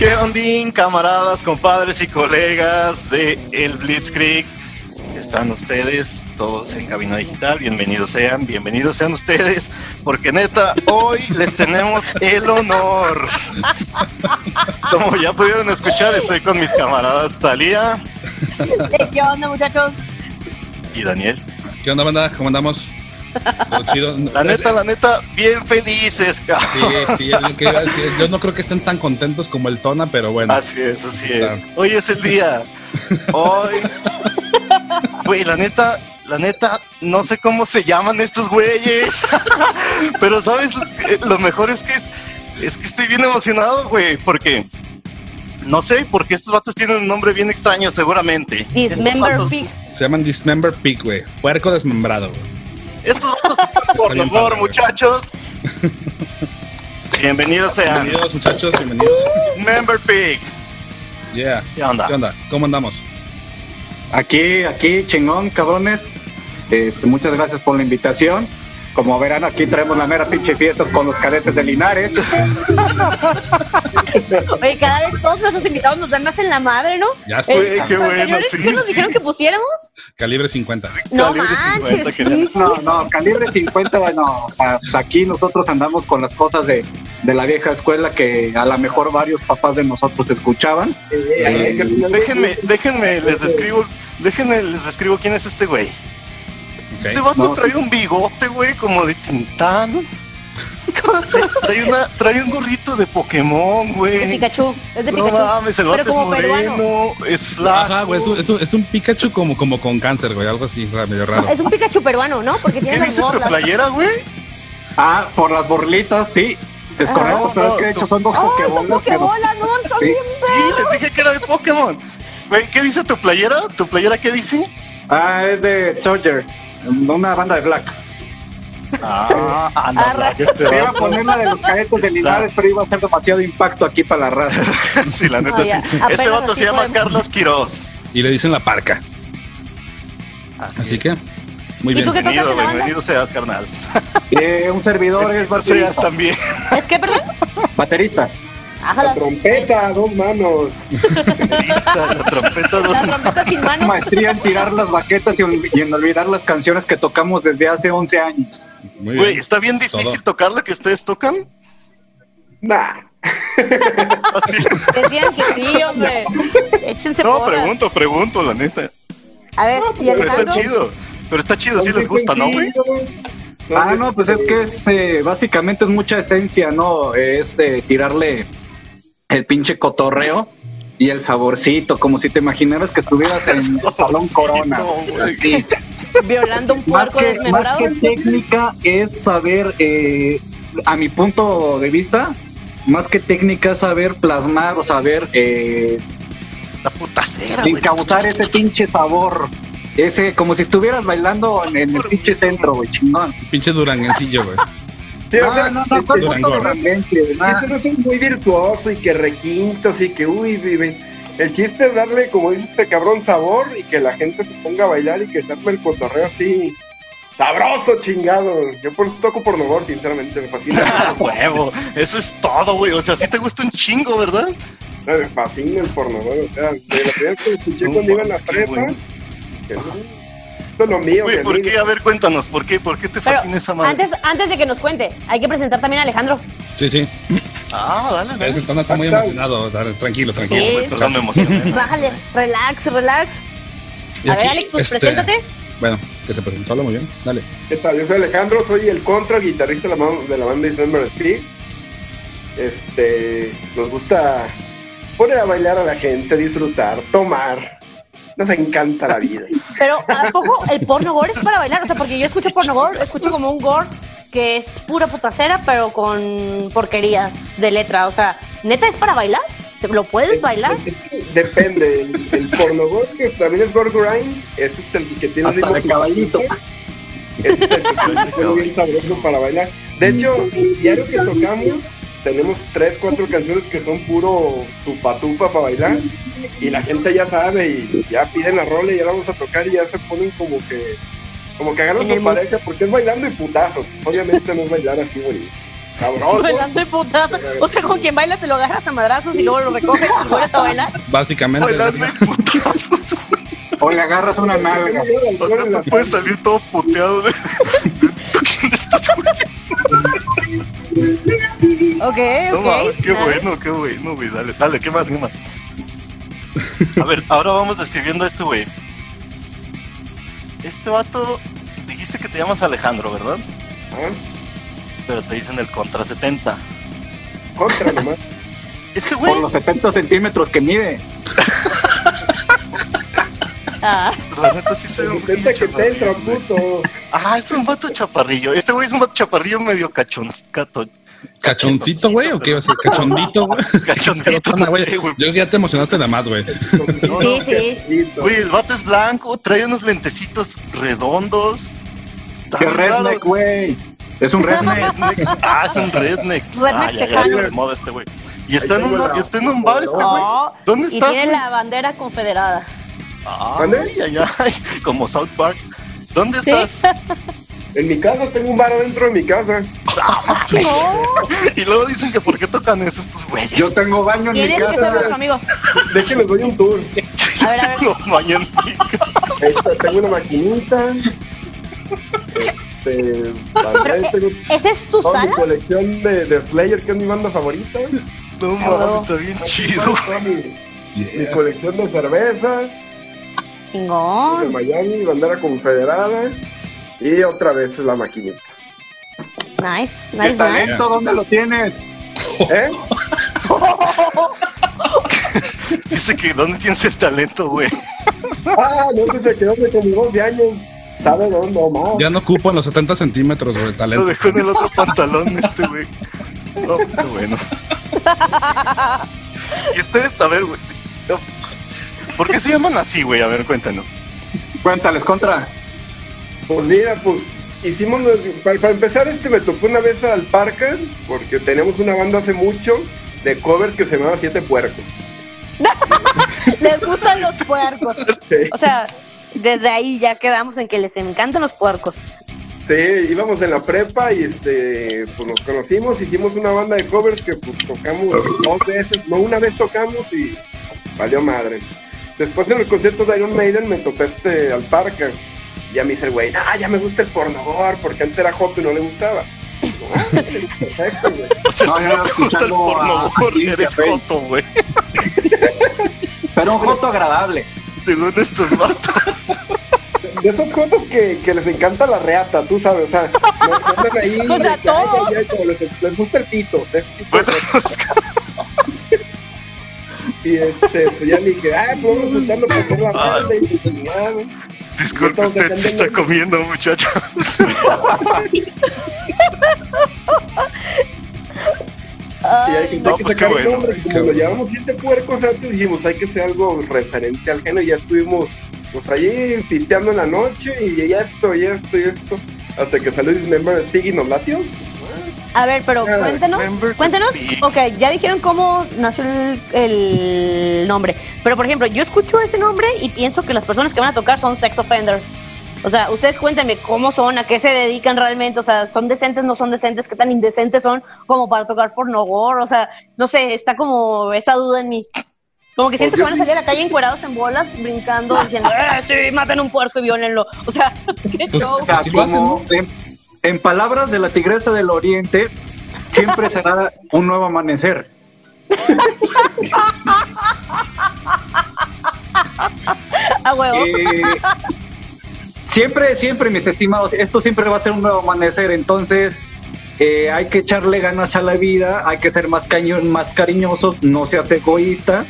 ¿Qué ondín, camaradas, compadres y colegas de El Blitzkrieg? Están ustedes todos en Cabina Digital, bienvenidos sean, bienvenidos sean ustedes, porque neta, hoy les tenemos el honor. Como ya pudieron escuchar, estoy con mis camaradas Talía. ¿Qué onda, muchachos? Y Daniel. ¿Qué onda, banda? ¿Cómo andamos? La neta, la neta, bien felices, cabrón. Sí, sí, es lo que iba a decir. Yo no creo que estén tan contentos como el Tona, pero bueno. Así es, así es. Hoy es el día. Hoy. Güey, la neta, la neta, no sé cómo se llaman estos güeyes. pero, ¿sabes? Lo mejor es que es, es que estoy bien emocionado, güey, porque no sé, porque estos vatos tienen un nombre bien extraño, seguramente. Dismember Pig. Se llaman Dismember Pig, güey. Puerco desmembrado, güey. Estos vatos, por favor, muchachos. Bienvenidos sean. Bienvenidos, muchachos, bienvenidos. Member Pig. Yeah. ¿Qué onda? ¿Qué onda? ¿Cómo andamos? Aquí, aquí, chingón, cabrones. Este, muchas gracias por la invitación. Como verán, aquí traemos la mera pinche fiesta con los cadetes de Linares. Oye, cada vez todos nuestros invitados nos dan más en la madre, ¿no? Ya sé. qué bueno. Sí, ¿Qué nos dijeron que pusiéramos? Calibre 50. No Calibre manches. 50, No, no, calibre 50, bueno, o sea, pues aquí nosotros andamos con las cosas de, de la vieja escuela que a lo mejor varios papás de nosotros escuchaban. Eh, déjenme, déjenme, les describo, déjenme, les describo quién es este güey. Okay. Este vato No. trae un bigote, güey, como de Tintán. trae, una, trae un gorrito de Pokémon, Es güey. Pikachu. Es de No Pikachu. mames, el Pero vato es como moreno, peruano. es flaco. Ajá, güey, es un, es, un, es un Pikachu como, como con cáncer, güey, algo así, medio raro. Es un Pikachu peruano, ¿no? Porque ¿Qué tiene las dice tu borlas. playera, güey? Ah, por las borlitas, sí, es Ah. correcto, No, pero no, es que de tú- hecho son dos ¡Oh, son pokebolas. que nos- pokebolas! ¡No, también! Sí, les dije que era de Pokémon. Güey, ¿qué dice tu playera? ¿Tu playera qué dice? Ah, es de Soldier, una banda de Black. Ah, anda, Arra. este Me iba a poner la de los cadetes de Linares, pero iba a ser demasiado impacto aquí para la raza. Sí, la neta, sí. Este Apenas vato se llama podemos. Carlos Quiroz. Y le dicen la parca. Así que, muy ¿Y bien. tú qué tocas Bienvenido, bienvenido seas, carnal. Eh, un servidor es seas baterista. también. ¿Es que, perdón? baterista. Ájalas. Trompeta, dos manos. La trompeta. La trompeta sin manos. Maestría en tirar las baquetas y, en olvidar las canciones que tocamos desde hace 11 años. Muy Güey, bien. está bien Es difícil todo. tocar lo que ustedes tocan. Nah. Así. Decían que sí, hombre. Échense No, pregunto, pregunto, la neta. A ver, ¿y Pero está chido. Pero está chido, sí les gusta, ¿no, güey? Ah, no, pues es que es, eh, básicamente es mucha esencia, ¿no? Es eh, tirarle el pinche cotorreo y el saborcito, como si te imaginaras que estuvieras en el Salón Corona. güey. Así. Violando un Más puerco que, más desmembrado. que técnica es saber, eh, a mi punto de vista, más que técnica es saber plasmar o saber eh, La puta cera, güey. encauzar ese pinche sabor. Ese, como si estuvieras bailando en, en el pinche centro, güey, chingón. Pinche duranguencillo, güey. Sí, o sea, No, no, no, ¿cuál Durango. punto de referencia? Ah, Eso no es muy virtuoso y que requintos y que uy, vive. El chiste es darle, como dice este cabrón, sabor y que la gente se ponga a bailar y que se arme el cotorreo así. Sabroso, chingado. Yo por eso toco por novor, sinceramente, me fascina. Ah, huevo. Eso es todo, güey. O sea, sí te gusta un chingo, ¿verdad? me fascina el porno, güey. O sea, de la primera vez que escuché cuando iba en la prepa, esto es lo mío. Güey, que ¿por qué? A ver, cuéntanos, ¿por qué? ¿Por qué te Pero fascina esa madre? antes, antes de que nos cuente, hay que presentar también a Alejandro. Sí, sí. Ah, dale, dale. el Tona está muy emocionado. Dale, Tranquilo, tranquilo. Sí. Perdón, me emocioné. Bájale, relax, relax. Y A aquí, ver, Alex, pues este, preséntate. Bueno, que se presente solo, muy bien. Dale. ¿Qué tal? Yo soy Alejandro, soy el contra guitarrista de la, de la banda Dismember Speak. Este, nos gusta poner a bailar a la gente, disfrutar, tomar. Nos encanta la vida. Pero ¿a poco el porno gore es para bailar? O sea, porque yo escucho porno gore, escucho como un gore que es pura putacera, pero con porquerías de letra. O sea, ¿neta es para bailar? ¿Te- ¿Lo puedes bailar? Es que depende. El, el pornogor, que también es gore grind, es este el que tiene Hasta ritmo de caballito. Es el que bien sabroso para bailar. De hecho, diario que tocamos, tenemos tres, cuatro canciones que son puro tupa tupa para bailar. Y la gente ya sabe y ya piden la rola y ya la vamos a tocar y ya se ponen como que como que agarran su pareja porque es bailando y putazos. Obviamente no es bailar así, güey. Sabroso. Bailando el putazo. O sea, con quien bailas te lo agarras a madrazos y luego lo recoges y vuelves a bailar. Básicamente. Bailando en putazos, güey. O le agarras una nalga. O sea, no puedes salir todo puteado de estos güeyes. Ok, No ok. mames, qué bueno, qué bueno, güey. Dale, dale, ¿qué más, qué más? A ver, ahora vamos describiendo a este güey. Este vato, dijiste que te llamas Alejandro, ¿verdad? Ah, Pero te dicen el contra 70. Contra nomás. Este güey, Por los 70 centímetros que mide. Ah, la neta sí se ve un que te entra, puto. Ah, es un vato chaparrillo. Este güey es un vato chaparrillo medio cachón, cato, ¿Cachoncito, güey? ¿O qué iba a ser? ¿Cachondito, güey? Cachondito, no güey. Yo ya te emocionaste de más, güey. sí, sí. Güey, el vato es blanco, trae unos lentecitos redondos. Está ¡Qué redneck, güey! Es un redneck. Ah, es un redneck. Redneck ah, ya, ya tejano. está de moda este güey. Y está en, Ahí tengo un, la- y está en un bar este güey. ¿Dónde y estás, tiene la bandera confederada. Ay, ¿Dónde? ay, ay, como South Park. ¿Dónde Sí. estás? En mi casa tengo un bar adentro de mi casa. Y luego dicen que por qué tocan eso estos güeyes. Yo tengo baño en mi Tienes que ser nuestro casa. amigo. De hecho, les doy un tour. A ver, a ver. Tengo baño en mi casa. Tengo una maquinita. Este, tengo ¿Esa es tu toda mi sala? colección de, de Slayer, que es mi banda favorita. No mames, está bien chido. Mi, colección de cervezas de. Miami, bandera confederada. Y otra vez la maquinita. Nice, ¿Qué nice, nice. talento? ¿Dónde lo tienes? ¿Eh? Dice que ¿dónde tienes el talento, güey? Ah, no sé, se quedó como 12 años. ¿Sabe dónde más? Ya no ocupan los 70 centímetros de Lo talento. dejó en el otro pantalón este güey. No, pues qué bueno. Y ustedes, a ver, güey. no, ¿Por qué se llaman así, güey? A ver, cuéntanos. Cuéntales, contra. Pues mira, pues hicimos, para, para empezar este me tocó una vez al Parker, porque teníamos una banda hace mucho de covers que se llamaba Siete Puercos. Les gustan los puercos. O sea, desde ahí ya quedamos en que les encantan los puercos. sí, íbamos en la prepa y este pues nos conocimos, hicimos una banda de covers que pues tocamos dos veces, no una vez tocamos y valió madre. Después en el concierto de Iron Maiden me topé este al Parker. Y ya me dice el güey, ah, ya me gusta el pornogor, porque antes era joto y no le gustaba. No, perfecto, güey. O sea, No, si no te gusta el porno, a- a güey, Quince eres coto, güey. Pero un joto agradable. Según estos vatos. De esos jotos que, que les encanta la reata, tú sabes, o sea, andan ahí. O sea, de todos. les, les gusta el pito. de ese tipo de Y este, pues ya le dije, ah, pues vamos intentando pasar la banda y pues nada. disculpe, usted se está comiendo. Y hay Ay, que, no, hay que pues sacar bueno, nombre, como lo llevamos siete puercos antes, dijimos, hay que hacer algo referente al género, y ya estuvimos, pues allí pisteando en la noche, y ya esto, y esto, y esto, hasta que salió Dismember Pig y nos latió. A ver, pero cuéntanos, pig. ok, ya dijeron cómo nació el, el nombre, pero por ejemplo, yo escucho ese nombre y pienso que las personas que van a tocar son sex offender. O sea, ustedes cuéntenme cómo son, a qué se dedican realmente, o sea, son decentes, no son decentes, qué tan indecentes son como para tocar pornogor, o sea, no sé, está como esa duda en mí. Como que siento que van a salir a la calle encuerados en bolas, brincando, diciendo, ¡eh, sí, maten un puerco y violenlo! O sea, qué Pues, show. Sea, Así lo hacen, como en, palabras de la tigresa del oriente, siempre será un nuevo amanecer. A huevo. Eh, siempre, siempre, mis estimados, esto siempre va a ser un nuevo amanecer, entonces eh, hay que echarle ganas a la vida, hay que ser más, más cariñosos, no seas egoísta.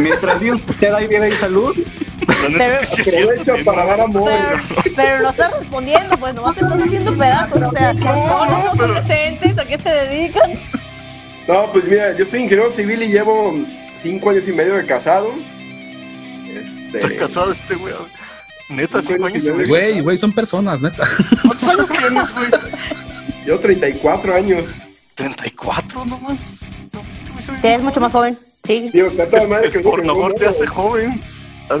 Mientras Dios te da vida y salud, Es que sí es cierto. Aprovecha tiene- para dar amor. Pero, pero no estás respondiendo, pues nomás te estás haciendo pedazos. O sea, ¿cómo no son pero- decentes? ¿A qué se dedican? No, pues mira, yo soy ingeniero civil y llevo cinco años y medio de casado. Este, Está casado este güey. Neta, cinco años y medio. Güey, güey, son personas, neta. ¿Cuántos años tienes, güey? Yo 34 años. 34, no más. No, este güey se ve ves mucho más joven. Sí. Digo, está toda madre que El no, te hace joven.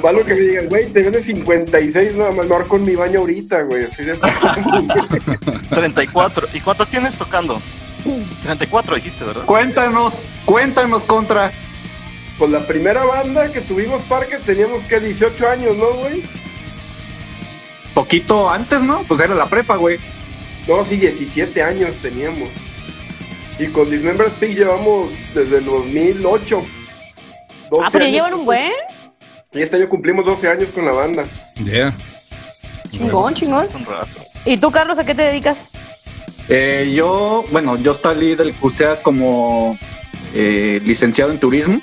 Malo que me digan, güey, te ves de 56, no, más marco en mi baño ahorita, güey. Así de- 34. ¿Y cuánto tienes tocando? 34 dijiste, ¿verdad? Cuéntanos, cuéntanos contra. Pues la primera banda que tuvimos parque teníamos que 18 años, ¿no, güey? Poquito antes, ¿no? Pues era la prepa, güey. No, sí, 17 años teníamos. Y con Dismember Speak llevamos desde el 2008. 12 Ah, pero años. llevan un buen. Y este año cumplimos 12 años con la banda. Yeah. Chingón, chingón. Hace un rato. ¿Y tú, Carlos, a qué te dedicas? Eh, yo, bueno, yo salí del CUSEA como eh, licenciado en turismo.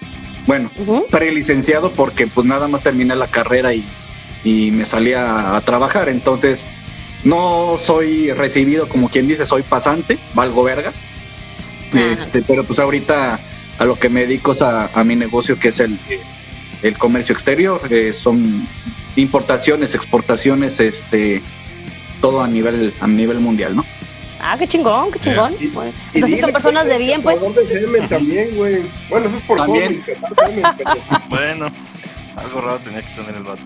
Bueno, Ujú. prelicenciado porque pues nada más terminé la carrera y, y me salí a, a trabajar. Entonces, no soy recibido como quien dice, soy pasante, valgo verga. Ah. Este, pero pues ahorita a lo que me dedico es a, a mi negocio que es el, el comercio exterior. Eh, son importaciones, exportaciones, este, todo a nivel, a nivel mundial, ¿no? Ah, qué chingón, qué chingón. Y- Bueno, Y Entonces dile, son personas de bien, pues. por dónde semen también, güey. Bueno, eso es por También. Semen, pero- Bueno, algo raro tenía que tener el vato.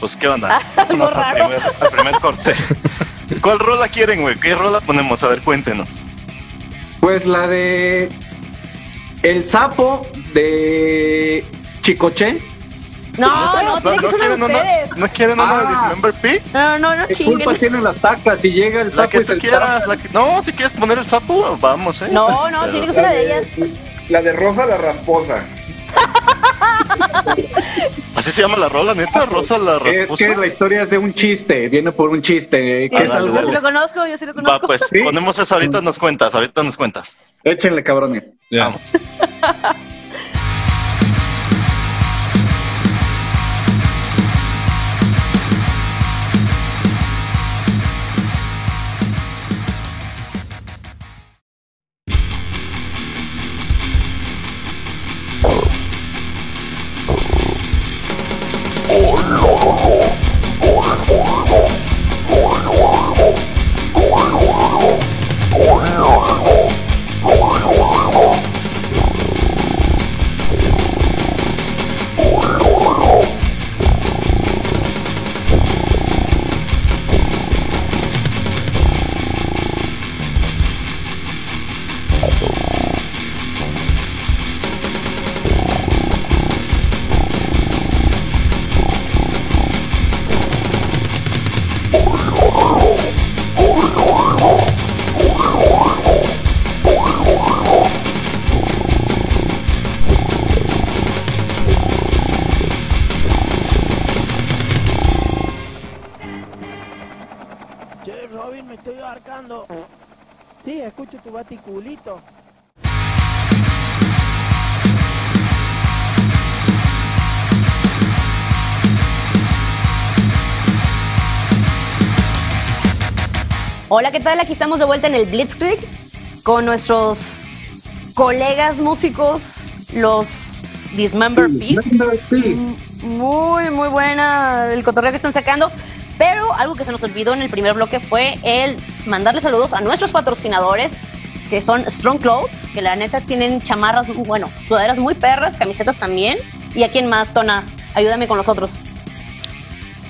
Pues, ¿qué onda? Algo Vamos al raro. primer, al primer corte. ¿Cuál rola quieren, güey? ¿Qué rola ponemos? A ver, cuéntenos. Pues la de El sapo de Chicoche. No, no, tiene que ser ustedes. ¿No quieren una de Ah. Dismember Pig? No, no, no ¿Qué culpa chinguen. tienen las tacas? Si llega el La sapo que tú quieras. La que... No, si quieres poner el sapo, vamos, ¿eh? No, no, Pero- tiene que ser La una de ellas. la de Rosa la Rasposa. ¿Así se llama la rola, neta? ¿Rosa la Es rasposa? que la historia es de un chiste, viene por un chiste. que Ah, es dale, algo- Yo sí lo conozco, yo sí lo Va, conozco. pues, Sí. ponemos esa ahorita, nos cuentas, ahorita nos cuentas. Échenle, cabrones. Ya. Vamos. abarcando. Sí, escucho tu baticulito. Hola, ¿qué tal? Aquí estamos de vuelta en el Blitzkrieg con nuestros colegas músicos, los Dismember Pig. Mm, Muy, muy buena el cotorreo que están sacando. Pero algo que se nos olvidó en el primer bloque fue el mandarle saludos a nuestros patrocinadores, que son Strong Clothes, que la neta tienen chamarras, bueno, sudaderas muy perras, camisetas también. ¿Y a quién más, Tona? Ayúdame con los otros.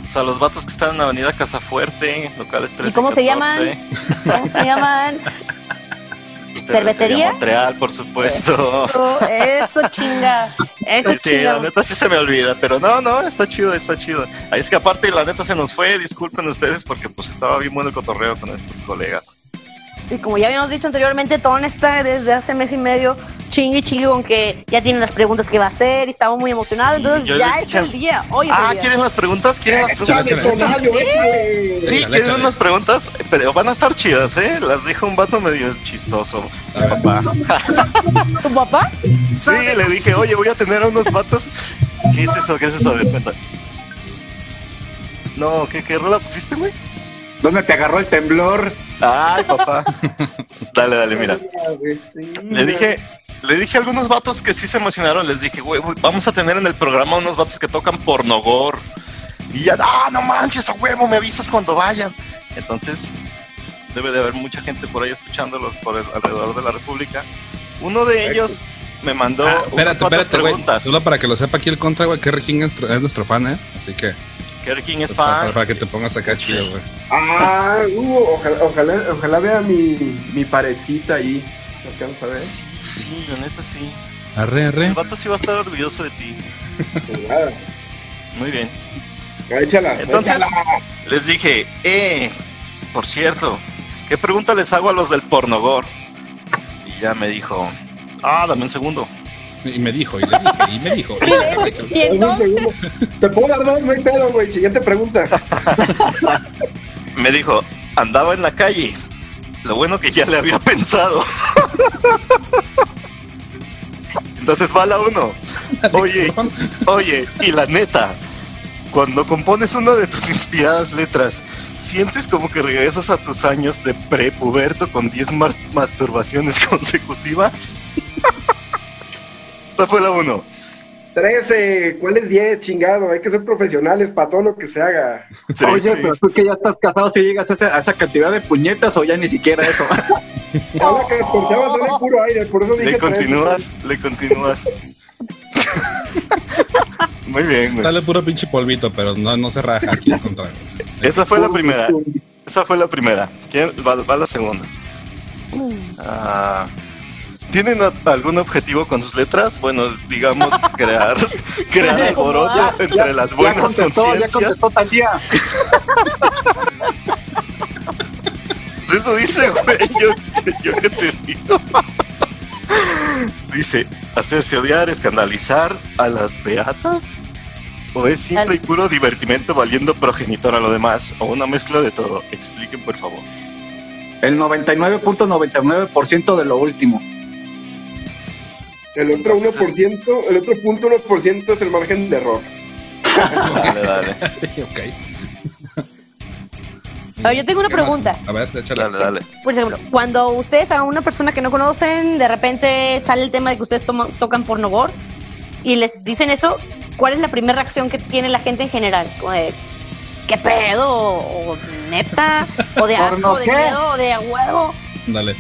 O sea, los vatos que están en Avenida Casafuerte, locales 13 ¿Y cómo se 14, llaman? ¿Cómo se llaman? ¿Cervecería? Montreal, por supuesto. Eso, eso chinga. Eso Sí, sí, la chinga. neta sí se me olvida, pero no, no, está chido, está chido. Ahí es que aparte la neta se nos fue, disculpen ustedes porque pues estaba bien bueno el cotorreo con estos colegas. Y como ya habíamos dicho anteriormente, Ton está desde hace mes y medio chingue y chingue con que ya tiene las preguntas que va a hacer y estaba muy emocionado. Sí, entonces ya es el día. Hoy es Ah, el día. ¿quieren las preguntas? ¿Quieren las preguntas? échale. Tonayo, échale. Sí, Échale, quieren unas preguntas, pero van a estar chidas, ¿eh? Las dijo un vato medio chistoso, ver. papá. ¿Tu papá? Sí, le dije, oye, voy a tener a unos vatos. ¿Qué es eso? ¿Qué es eso? A ver, cuenta. No, ¿qué, qué rola pusiste, güey? ¿Dónde te agarró el temblor? Ay, papá. Dale, dale, mira. Le dije, le dije a algunos vatos que sí se emocionaron, les dije, güey, vamos a tener en el programa unos vatos que tocan pornogor. Y ya, ah, no manches, a huevo, me avisas cuando vayan. Entonces, debe de haber mucha gente por ahí escuchándolos por el, alrededor de la República. Uno de ellos me mandó Ah, unas espérate, cuantas espérate, güey. preguntas. Solo para que lo sepa aquí el contra, güey. Kerry King es nuestro fan, ¿eh? Así que. Kerry King es Para, fan. para que te pongas acá chido, güey. Ah, uh, ojalá, ojalá, ojalá vea mi, mi parecita ahí. ¿Se alcanza a ver? Sí, sí, la neta sí. Arre, arre. El vato sí va a estar orgulloso de ti. Muy bien. Échala, Entonces, échala. les dije, eh, por cierto, ¿qué pregunta les hago a los del pornogor? Y ya me dijo, ah, dame un segundo. Y me dijo, y le dije, y me dijo. Y entonces, segundo. Te puedo dar dos, no hay pedo, güey. Siguiente pregunta. Me dijo, andaba en la calle. Lo bueno que ya le había pensado. Entonces va la uno. Oye, oye, y la neta, cuando compones una de tus inspiradas letras, ¿sientes como que regresas a tus años de prepuberto con 10 mar- masturbaciones consecutivas? Esa fue la uno. 13. ¿Cuál es 10, chingado? Hay que ser profesionales para todo lo que se haga. Oye, Sí, pero tú que ya estás casado, si llegas a esa, a esa cantidad de puñetas o ya ni siquiera eso. Ahora que catorceava sale puro aire, por eso dije Le 13. continúas, le continúas. Muy bien, güey. Sale puro pinche polvito, pero no, no se raja aquí al contrario. Esa fue la primera. Esa fue la primera. ¿Quién- Va, va la segunda. Ah, ¿Tienen algún objetivo con sus letras? Bueno, digamos, crear, crear alboroto entre las buenas ya conciencias. contestó Talía. Eso dice, güey. Yo, yo qué te digo. Dice, hacerse odiar, escandalizar a las beatas. ¿O es simple y puro divertimento valiendo progenitor a lo demás? ¿O una mezcla de todo? Expliquen, por favor. El 99.99% de lo último. El otro Entonces 1%, el otro punto 1% es el margen de error. Dale, dale. ok. A ver, yo tengo una pregunta. A ver, échale. Dale, dale. Por ejemplo, cuando ustedes a una persona que no conocen, de repente sale el tema de que ustedes toma- tocan pornogor y les dicen eso, ¿cuál es la primera reacción que tiene la gente en general? Como de, ¿qué pedo? ¿O, neta? ¿O de ¿Porno asco? ¿O de qué? miedo? ¿O de a huevo? Dale.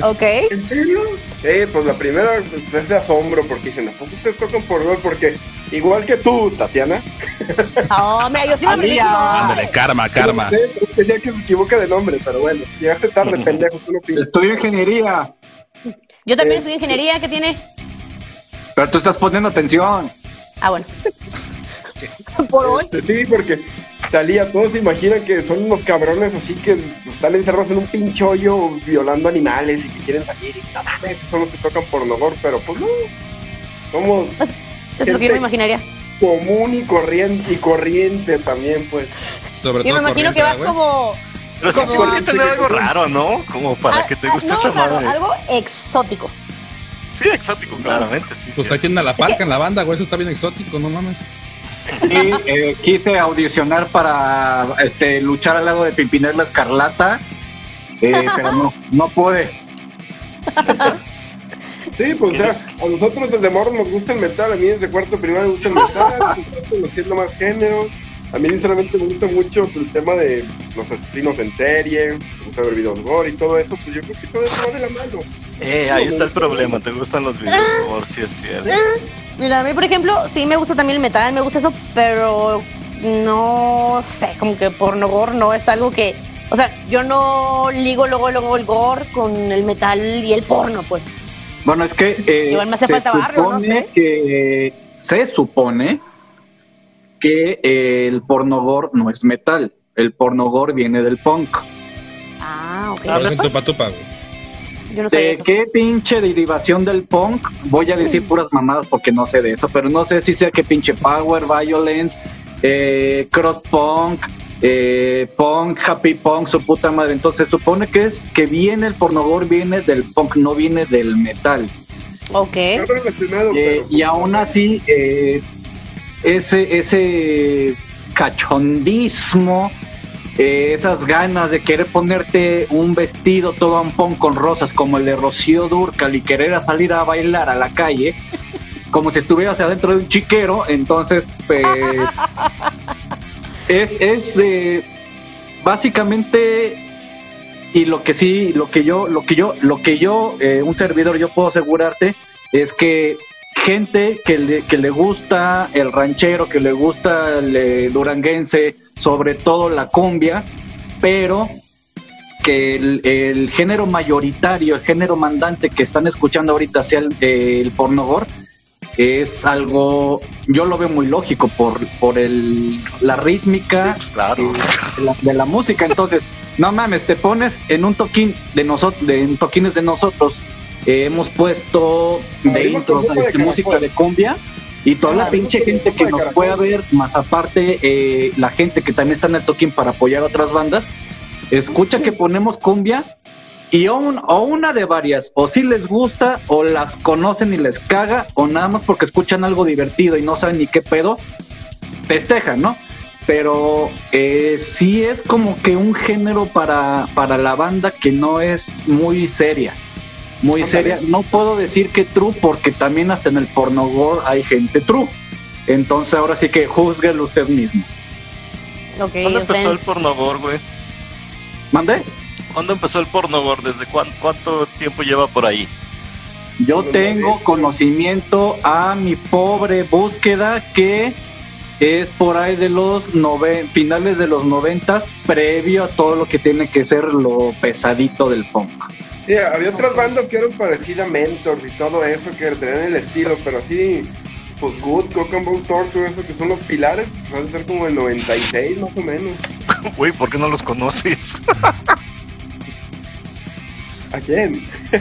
Ok. ¿En serio? Eh, pues la primera es de asombro porque dicen, ¿a poco ustedes tocan por gol? Porque igual que tú, Tatiana, Oh, mira, yo sí me averiguo. Ándale, karma, karma. Sí, decía que se equivoca de nombre, pero bueno, llegaste tarde, pendejo, tú no. Estudio ingeniería, Yo también Eh. estudio ingeniería, ¿qué tiene? pero tú estás poniendo atención. Ah, bueno. Por hoy. Sí, porque Talía, todos se imaginan que son unos cabrones así que están encerrados en un pinche hoyo violando animales y que quieren salir y mames, esos son los que tocan pornogor, pero pues no. Somos Eso es lo que yo me imaginaría. común y corriente y corriente también, pues. Sobre Yo todo me imagino que vas como... Pero sí Como- tiene que tener algo raro, ¿no? Como para Ah, que te ah, guste no, esa claro, madre. algo exótico. Sí, exótico, claramente, sí. Pues sí. aquí en la parca, en la banda, güey. Eso está bien exótico, no mames. Y eh, quise audicionar para este, luchar al lado de Pimpinela Escarlata, eh, pero no, no pude. Sí, pues o sea, a nosotros desde morro nos gusta el metal, a mí desde cuarto primaria me gusta el metal, estoy conociendo más géneros. A mí sinceramente me gusta mucho pues, el tema de los asesinos en serie, me gusta ver videos gore y todo eso, pues yo creo que todo eso va de la mano. Eh, ahí está el problema. ¿Te gustan los videos? Por si es cierto. Mira, a mí, por ejemplo, sí me gusta también el metal, me gusta eso, pero no sé, como que pornogor no es algo que. O sea, yo no ligo luego, luego el gore con el metal y el porno, pues. Bueno, es que eh, Igual me hace se falta barrio, no supone sé. que se supone que eh, el pornogor no es metal. El pornogor viene del punk. Ah, ok. Ah, ¿neta? el tupa tupa, güey. Yo no sé ¿De eso. qué pinche derivación del punk? Voy a decir puras mamadas porque no sé de eso, pero no sé si sea que pinche power, violence, eh, cross punk, eh, punk, happy punk, su puta madre. Entonces supone que es que viene el pornogor, viene del punk, no viene del metal. Ok. Eh, pero, y aún así, eh, ese, ese cachondismo eh, esas ganas de querer ponerte un vestido todo ampón con rosas como el de Rocío Durcal y querer salir a bailar a la calle, como si estuvieras adentro de un chiquero, entonces pues, es, es eh, básicamente y lo que sí, lo que yo, lo que yo, lo que yo, eh, un servidor, yo puedo asegurarte es que gente que le, que le gusta el ranchero, que le gusta el duranguense, sobre todo la cumbia, pero que el, el género mayoritario, el género mandante que están escuchando ahorita sea el, el pornogor, es algo, yo lo veo muy lógico por, por el, la rítmica Pues claro. de, la, de la música. Entonces, no mames, te pones en un toquín de nosotros, de, en toquines de nosotros, eh, hemos puesto de intros de este, música de cumbia y toda la pinche gente que nos fue a ver, más aparte eh, la gente que también está en el toquín para apoyar a otras bandas, escucha que ponemos cumbia y o, un- o una de varias, o si les gusta, o las conocen y les caga, o nada más porque escuchan algo divertido y no saben ni qué pedo, festejan, ¿no? Pero eh, sí es como que un género para, para la banda que no es muy seria. Muy seria. No puedo decir que true porque también hasta en el pornogore hay gente true. Entonces ahora sí que juzguelo usted mismo. Ok, ¿Cuándo empezó el pornogor, güey? ¿Mande? ¿Cuándo empezó el pornogor? ¿Desde cuán- cuánto tiempo lleva por ahí? Yo tengo conocimiento a mi pobre búsqueda que es por ahí de los nove- finales de los noventas, previo a todo lo que tiene que ser lo pesadito del punk. Sí, había otras bandas que eran parecidas a Mentors y todo eso, que tenían el estilo, pero así, pues Good, Cock and Bone Torture, eso que son los pilares, van a ser como el 96 más o menos. Güey, ¿por qué no los conoces? ¿A quién?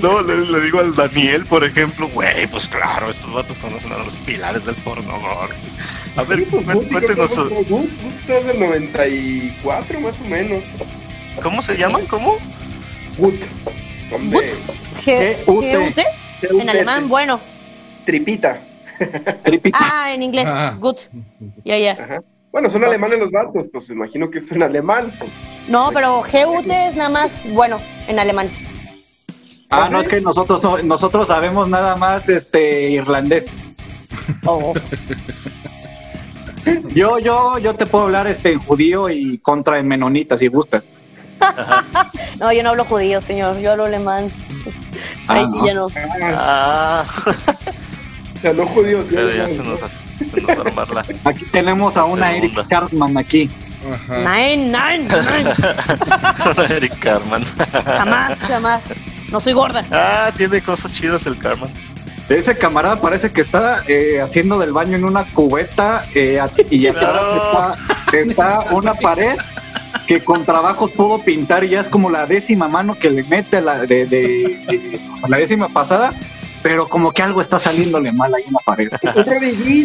No, le, le digo al Daniel, por ejemplo, güey, pues claro, estos vatos conocen a los pilares del pornogor. A ver, pues, cuéntenos, Good es del 94 más o menos. ¿cómo se llaman? ¿Cómo? Good. G- G-U-T. G-U-T, en alemán, bueno. Tripita. Tripita. Ah, en inglés, Ah. good. Ya, ya. Bueno, son alemanes los vatos, pues me imagino que es en alemán. pues. No, pero G-U-T es nada más, bueno, en alemán. Ah, no, es que nosotros no- nosotros sabemos nada más este irlandés. Oh. Yo, yo, yo te puedo hablar este en judío y contra en menonita si gustas. No, yo no hablo judío, señor, yo hablo alemán. Ahí Ah, sí no. ya no. Ah, sea, no judíos. pero no, ya no, se no. nos, se nos va a armar la Aquí tenemos a una. Eric Cartman aquí. Ajá. Nein, nein, nein. Eric Carman. Jamás, jamás. No soy gorda. Ah, tiene cosas chidas el Carman. Ese camarada parece que está eh, haciendo del baño en una cubeta eh, y atrás Claro. está, está una pared que con trabajos pudo pintar y ya es como la décima mano que le mete a la, de, de- de- o sea, la décima pasada, pero como que algo está saliéndole mal ahí en la pared.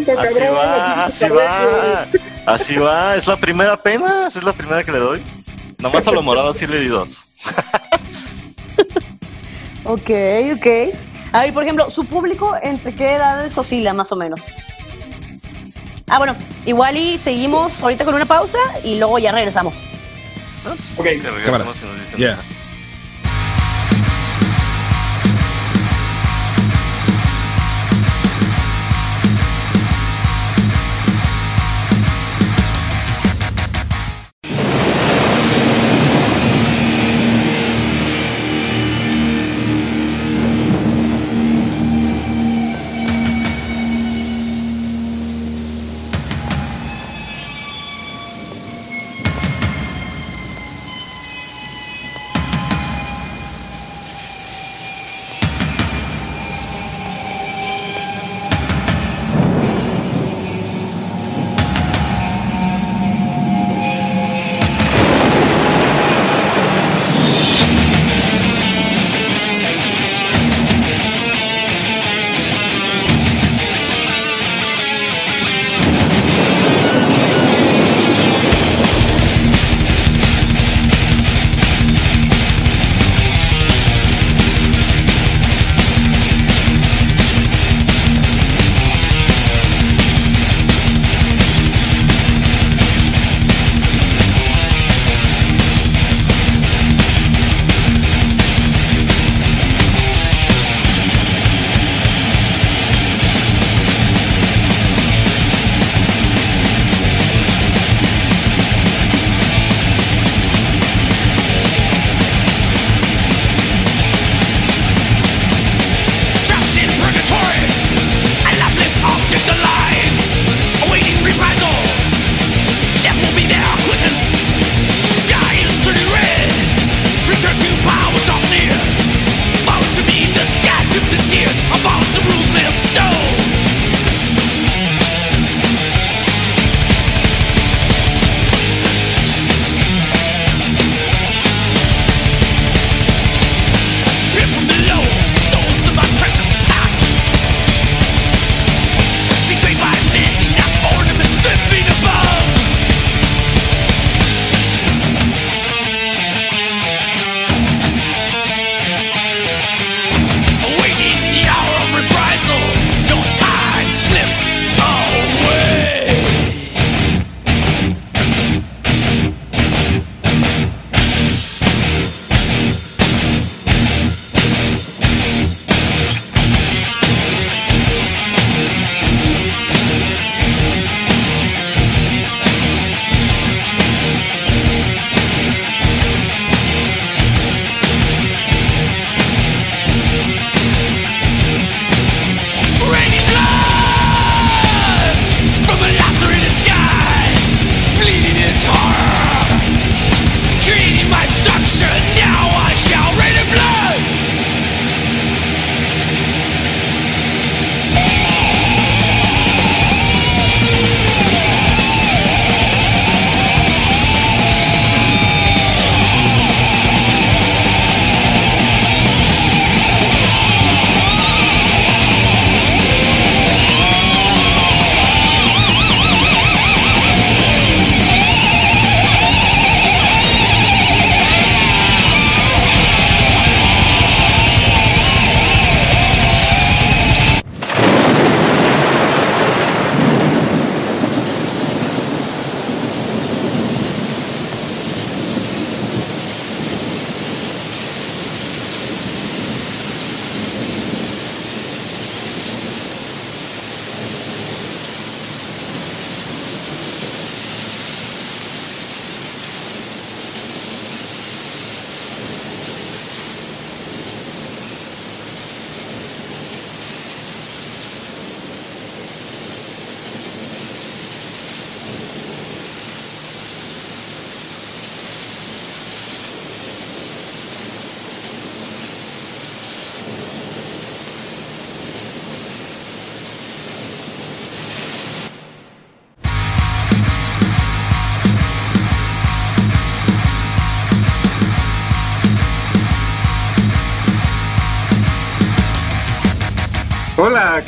Cabrón. Así va, así va. Así va. Es la primera apenas, es la primera que le doy. Nomás a lo morado sí le di dos. Ok, ok. A ver, por ejemplo, su público, ¿entre qué edades oscila más o menos? Ah, bueno, igual y seguimos ahorita con una pausa y luego ya regresamos. No, Ok. que regresemos y nos dicen Ya.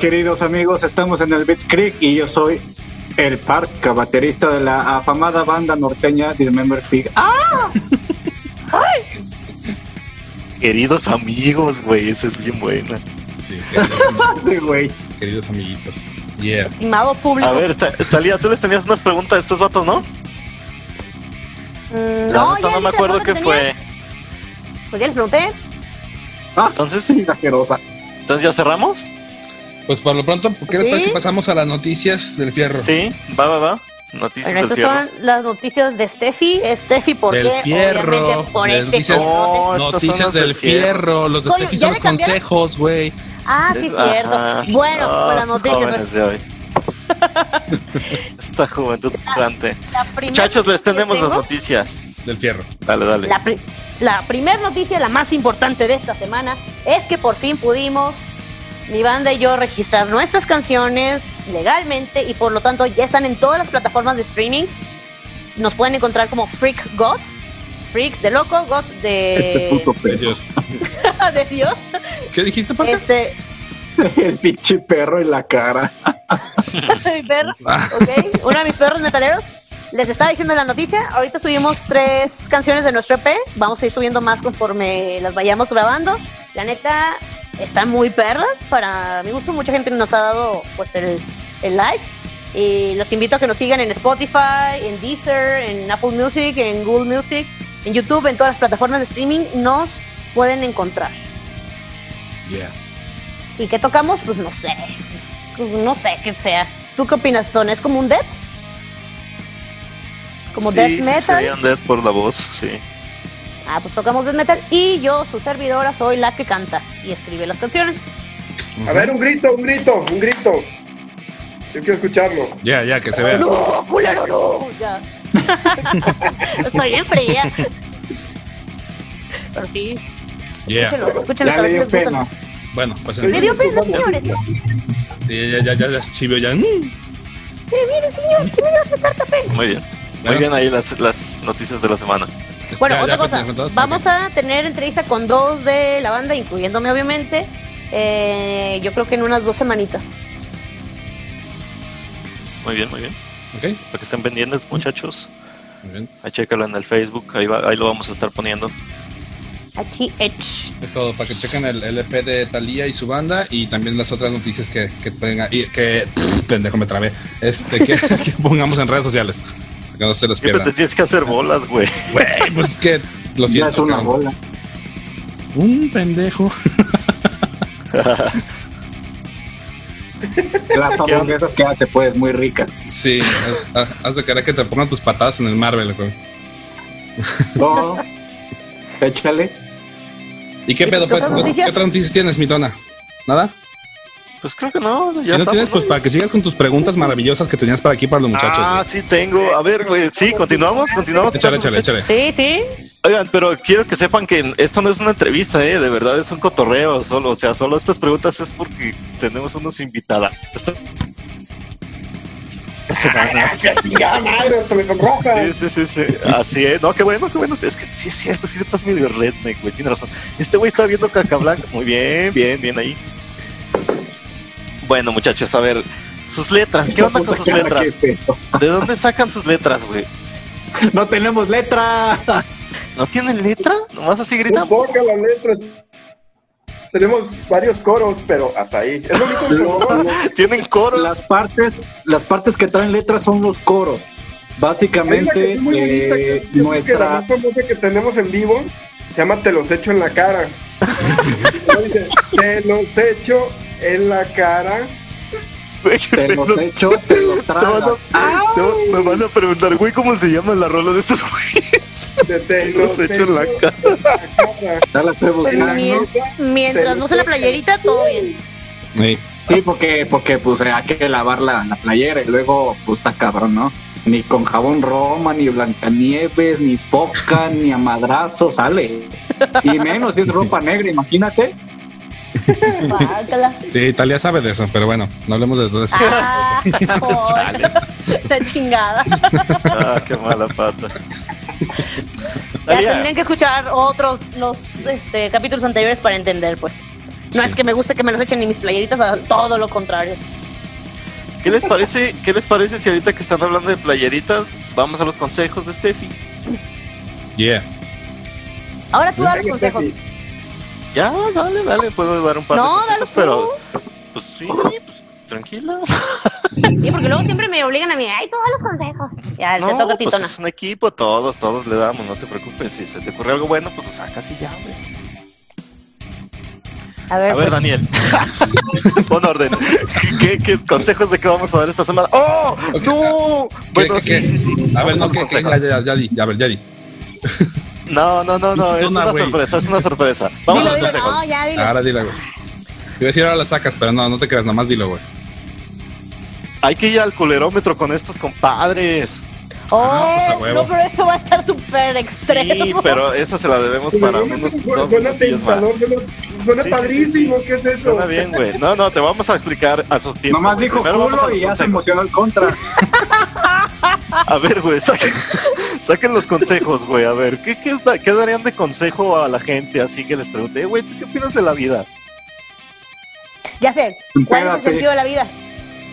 Queridos amigos, estamos en el Beats Creek y yo soy el Parca, baterista de la afamada banda norteña Dismember Pig. ¡Ah! Queridos amigos, güey, esa es bien buena. Sí, queridos, güey. queridos amiguitos. Yeah. Estimado público. A ver, Ta- Talía, tú les tenías unas preguntas a estos vatos, ¿no? Mm, La no, neta no me acuerdo qué fue. Pues ya les pregunté. Ah, Entonces, sí, entonces ya cerramos. Pues por lo pronto, ¿qué les Sí. parece si pasamos a las noticias del fierro? Sí, va, va, va. Noticias Bueno, del estas fierro. son las noticias de Steffi. Steffi, ¿por Del qué? fierro, por del este noticias- conote. No, Noticias las del fierro, los de Steffi ¿ya son los consejos, güey. Ah, sí, cierto. Ajá. Bueno, Ah, con las esos noticias. jóvenes de hoy. Esta juventud primera Muchachos, les tenemos las noticias. Del fierro. Dale, dale. La, pri- la primera noticia, la más importante de esta semana, es que por fin pudimos, mi banda y yo, registrar nuestras canciones legalmente y por lo tanto ya están en todas las plataformas de streaming. Nos pueden encontrar como Freak God, Freak de loco, God Este de, puto Ay, perro. Dios. de Dios. ¿Qué dijiste, Parca? Este, El pinche perro en la cara. mi perro, Ah. ok, uno de mis perros metaleros. Les estaba diciendo la noticia, ahorita subimos tres canciones de nuestro EP, vamos a ir subiendo más conforme las vayamos grabando. La neta, están muy perras, para mi gusto mucha gente nos ha dado pues el, el like. Y los invito a que nos sigan en Spotify, en Deezer, en Apple Music, en Google Music, en YouTube, en todas las plataformas de streaming, nos pueden encontrar. Yeah. ¿Y qué tocamos? Pues no sé. Pues, no sé qué sea. ¿Tú qué opinas, Ton? ¿Es como un death? ¿Como Sí, death sí, metal? serían death por la voz, sí. Ah, pues tocamos death metal. Y yo, su servidora, soy la que canta y escribe las canciones. A ver, un grito, un grito, un grito. Yo quiero escucharlo. Ya, ya, que se vea. ¡No, culero, no! Ya. Estoy bien fría. Pero sí, Yeah. escúchenlos, escúchenlos Ya a ver si les gustan. Bueno, pues Le dio pena, señores. Sí, ya, ya, ya, ya, chivio, ya. Mm. Mire, mire, señor, que me dio tanta pena. Muy bien. Muy Bueno. bien ahí las, las noticias de la semana. Bueno, Ya, otra ya, cosa. Vamos a tener entrevista con dos de la banda, incluyéndome obviamente. Eh, yo creo que en unas dos semanitas. Muy bien, muy bien. Ok, Para que estén pendientes, muchachos. muy bien. Ahí chécalo en el Facebook, ahí, va- ahí lo vamos a estar poniendo. Aquí, Edge. Es todo, para que chequen el LP de Talía y su banda y también las otras noticias que, que tenga y que pff, pendejo me trabé. Este que, que pongamos en redes sociales. Para que no se los Siempre te tienes que hacer bolas, güey. Güey, pues es que lo Ya es siento. una cabrón. bola. Un pendejo. Las hamburguesas que hace, pues, muy ricas. Sí, haz- de querer que te pongan tus patadas en el Marvel, güey. No. Échale. ¿Y qué ¿Y pedo, qué pues? otras Entonces, ¿Qué noticias? otras noticias tienes, Mitona? ¿Nada? Pues creo que no, ya si no estamos, tienes, pues ¿no? para que sigas con tus preguntas maravillosas que tenías para aquí para los muchachos. Ah, güey. sí tengo. A ver, güey, sí, continuamos, continuamos. Échale, échale, échale. Sí, sí. Oigan, pero quiero que sepan que esto no es una entrevista, ¿eh? De verdad es un cotorreo solo. O sea, solo estas preguntas es porque tenemos unos invitados. Esta semana. ¡Ya, madre! ¡Se me sonroja! Sí, sí, sí, sí. Así es. No, qué bueno, qué bueno. Es que sí es cierto, sí estás medio redneck, güey. Tiene razón. Este güey está viendo caca blanca. Muy bien, bien, bien ahí. Bueno, muchachos, a ver. Sus letras, ¿qué onda con sus letras? ¿De dónde sacan sus letras, güey? No tenemos letra. ¿No tienen letra? Nomás así No gritan. ponga las letras. Tenemos varios coros, pero hasta ahí. Es lo único que. Tienen coros. Las partes, las partes que traen letras son los coros. Que Básicamente, es muy bonita, que eh, que la nuestra más famosa que tenemos en vivo se llama Te los echo en la cara. Te los echo en la cara. Te los no- echo, te los Te van tragas. a, te van- me van a preguntar, güey, ¿cómo se llama la rola de estos güeyes? Te Te los echo en la cara. en la cara. Ya la estoy Pues buscando. mien- mientras no sea la playerita, todo bien. Sí. Sí, porque, porque pues hay que lavar la, la playera y luego pues está cabrón, ¿no? Ni con jabón Roma, ni Blancanieves, ni Poca, ni a madrazo sale. Y menos si es ropa negra, imagínate. Sí, Italia sabe de eso, pero bueno, no hablemos de todo eso. Ah. La chingada. Ah, qué mala pata. Ya tendrían que escuchar otros los este, capítulos anteriores para entender, pues. No Sí. es que me guste que me los echen ni mis playeritas, a todo lo contrario. ¿Qué les parece? ¿Qué les parece si ahorita que están hablando de playeritas, vamos a los consejos de Steffi? Yeah. Ahora tú da los consejos. Ya, dale, dale, puedo dar un par No, de consejos, tú. pero pues sí, pues, tranquila. Sí, porque luego siempre me obligan a mí, ay, todos los consejos. Ya, te No, toca a pues Titona. es un equipo, todos, todos le damos, no te preocupes. Si se te ocurre algo bueno, pues lo sacas y ya, güey. A ver, A ver, pues, Daniel, pon orden. ¿Qué, qué consejos de qué vamos a dar esta semana? ¡Oh! Ok, ¡No! ¿Qué, Bueno, qué, sí, qué? sí, sí. A ver, no, que, ya, ya, ya di, a ver, ya di. No, no, no, no, es una sorpresa, es una sorpresa. Vamos dilo, a los dilo, consejos. no, ya dilo. Ahora dile, güey. Te iba a decir ahora la sacas, pero no, no te creas, nomás dilo, güey. Hay que ir al culerómetro con estos compadres. Oh, Ah, pues a huevo. no, pero eso va a estar súper extremo. Sí, pero esa se la debemos Pues, para unos suena- dos Suena minutillos más. tentador, suena, suena Sí, sí, padrísimo, sí, sí. ¿qué es eso? Suena bien, güey. No, no, te vamos a explicar a su tiempo. Nomás dijo Primero vamos a culo y ya se emocionó el contra. A ver, güey, saquen, saquen los consejos, güey. A ver, ¿qué, qué, da- qué darían de consejo a la gente? Así que les pregunté, güey, ¿tú qué opinas de la vida? Ya sé, ¿cuál es el sentido de la vida?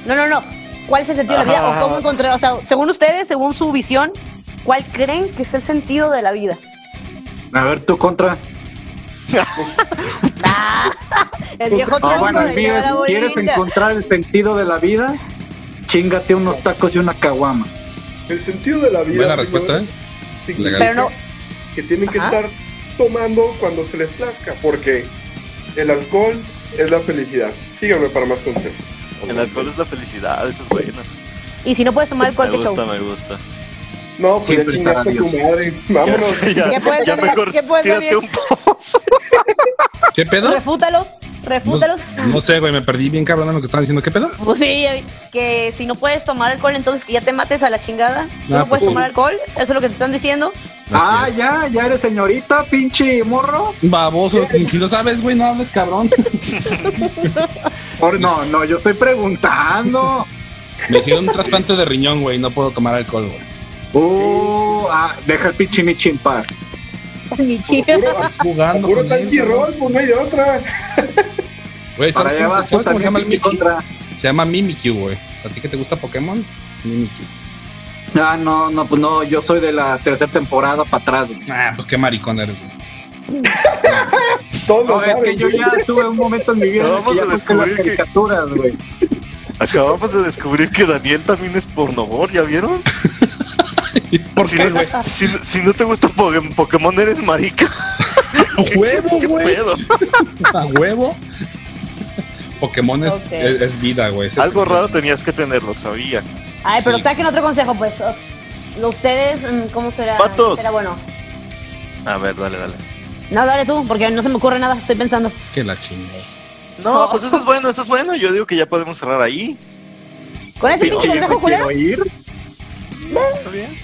No, no, no. ¿Cuál es el sentido de la vida? ¿O cómo encontrar? O sea, según ustedes, según su visión, ¿cuál creen que es el sentido de la vida? A ver, tu contra. Ah, el viejo Ah, bueno, de es, la ¿quieres encontrar el sentido de la vida? Chingate unos tacos y una caguama. El sentido de la vida. Buena respuesta, ¿eh? Pero no, Que tienen que Ajá. estar tomando cuando se les plazca, porque el alcohol es la felicidad. Síganme para más consejos. El alcohol es la felicidad, eso es bueno. y si no puedes tomar alcohol, Me gusta, me gusta. No, pues ya chingaste tu madre. Vámonos. Ya, ¿Qué puedes ya mejor ¿Qué puedes tírate un pozo. ¿Qué pedo? Refútalos, refútalos. No sé, güey, me perdí bien cabrón en lo que estaban diciendo. ¿Qué pedo? Pues sí, que si no puedes tomar alcohol, entonces que ya te mates a la chingada. ¿Tú Ah, no pues puedes sí. tomar alcohol? ¿Eso es lo que te están diciendo? Así ah, es. ya, ya eres señorita, pinche morro. Babosos, si, si no sabes, güey, no hables, cabrón. Por- no, no, yo estoy preguntando. Me hicieron un trasplante de riñón, güey, no puedo tomar alcohol, güey. Uh, ah, deja el pinche Michi en paz. Mi chica. Puro, Jugando. puro tanky roll, pues no hay de otra. Güey, ¿sabes, cómo, vas ¿sabes cómo se llama el contra. Se llama Mimikyu, güey. ¿A ti que te gusta Pokémon? Es Mimikyu. Ah, no, no, pues no, yo soy de la tercera temporada para atrás. güey. Ah, pues qué maricón eres, güey. Todos No, es que yo ya tuve un momento en mi vida Acabamos que ya de busqué las descubrir que- caricaturas, güey. Acabamos de descubrir que Daniel también es pornovor, ¿ya vieron? ¿Por Si qué, no, güey? si, si no te gusta Poké- Pokémon, eres marica. A huevo, ¿Qué güey. A huevo. Pokémon es, Ok. es, es vida, güey. Algo raro tenías que tenerlo, sabía. Ay, pero Sí. saquen otro consejo, pues. Oh, Ustedes, mm, ¿cómo será? Vatos. Será bueno. A ver, dale, dale. No, dale tú, porque no se me ocurre nada, estoy pensando. Que la chingada. No, pues eso es bueno, eso es bueno. Yo digo que ya podemos cerrar ahí. Con ese Pinche pinche consejo culero. ¿Está bien?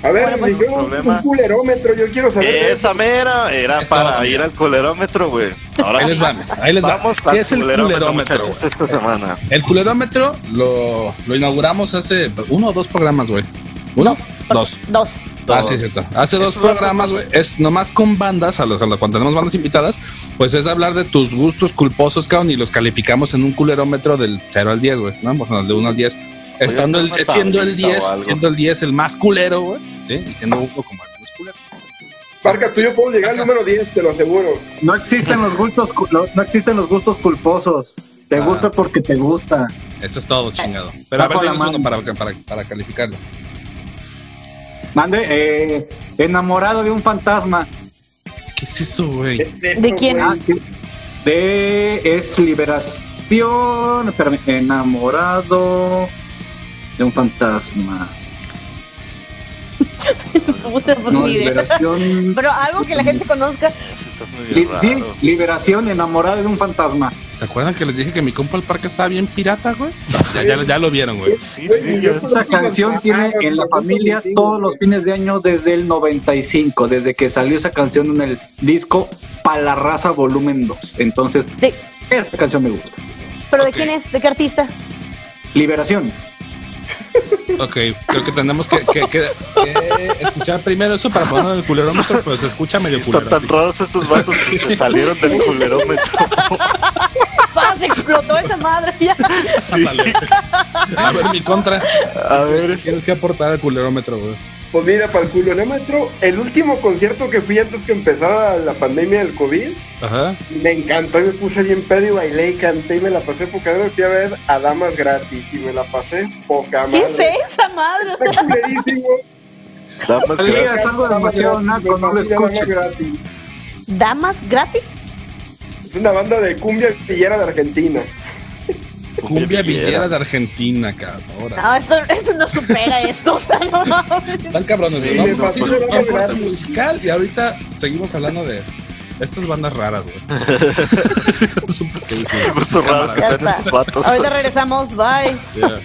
A ver, Bueno, pues, no un, culerómetro, yo quiero saber. Esa mera era para ir al colerómetro, güey. Ahora Ahí les va, ahí les va. vamos ¿Qué es el culerómetro, culerómetro, güey? esta semana. El culerómetro lo, lo inauguramos hace uno o dos programas, güey. ¿Uno? Dos. Dos. Ah, sí, cierto. Hace dos programas, güey. Es nomás con bandas, a los, a los- cuando tenemos bandas invitadas, pues es hablar de tus gustos culposos, cabrón, y los calificamos en un culerómetro del 0 al 10, güey. ¿no? Bueno, de 1 al 10. Estando el, siendo el tablita o 10, algo. siendo el 10 el más culero, güey. Sí, y siendo uno como el menos culero. Marca, tú yo puedo llegar al número 10, te lo aseguro. No existen los gustos, no, no existen los gustos culposos. Te Ah. gusta porque te gusta. Eso es todo, chingado. Pero a ver, uno para, para, para calificarlo. Mande, eh, enamorado de un fantasma. ¿Qué es eso, güey? ¿Qué es eso, ¿De quién? Ah. De es liberación. Espérame, enamorado de un fantasma. Me gusta por No, mi idea. liberación. Pero algo que la gente conozca. Estás Li- sí, liberación, enamorado de un fantasma. ¿Se acuerdan que les dije que mi compa el parque estaba bien pirata, güey? Ya, ya, ya lo vieron, güey. Sí, sí, Esta canción tiene en la familia todos los fines de año desde el 95, desde que salió esa canción en el disco Pa' la raza volumen 2. Entonces, esta canción me gusta. ¿Pero de quién es? ¿De qué artista? Liberación. Ok, creo que tenemos que, que- que- que escuchar primero eso para ponerlo en el culerómetro, pero se escucha medio Están culero. tan así. raros estos vatos que se salieron del culerómetro. ¡Paz! Explotó esa madre ya. Sí. A ver, mi contra. A ver, Tienes que aportar al culerómetro, güey. Pues mira, para el culorómetro, el último concierto que fui antes que empezara la pandemia del COVID, Ajá. me encantó y me puse bien pedo y bailé y canté y me la pasé poca madre. Fui a ver a Damas Gratis y me la pasé poca ¿Qué madre. es esa madre? Está culerísimo. damas es algo demasiado naco, no lo fascina Damas. Gratis. ¿Damas gratis? Es una banda de cumbia villera de Argentina. Cumbia villera de Argentina, cabrón. Ahora. No, esto, esto no supera esto. O sea, no. Están cabrones. Sí, a un Damas corte musical y ahorita seguimos hablando de estas bandas raras, güey. es un poco difícil. Me gustó raro que. Ahorita regresamos. Bye. Yeah.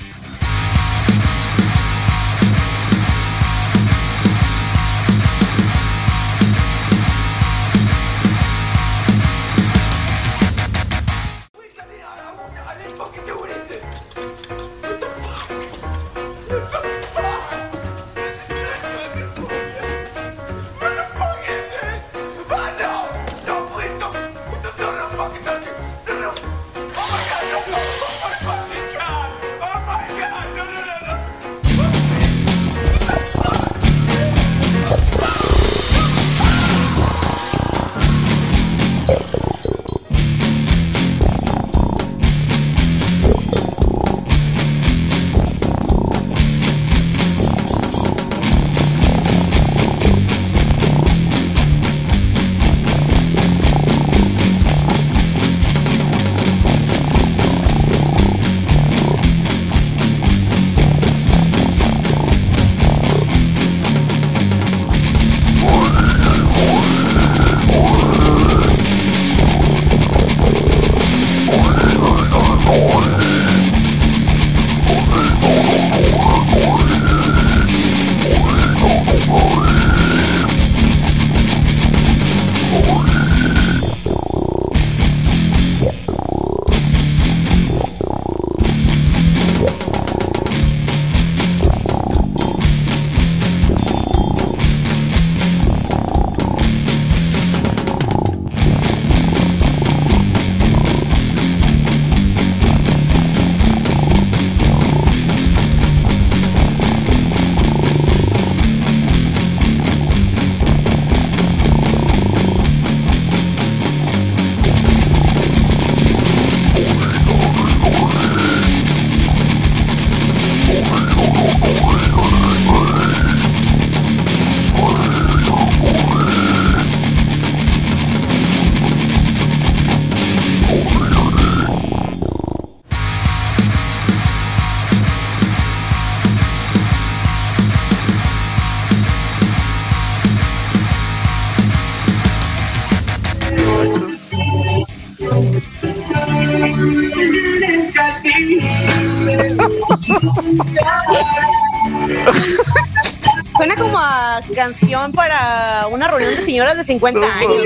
Canción para una reunión de señoras de 50 No, años.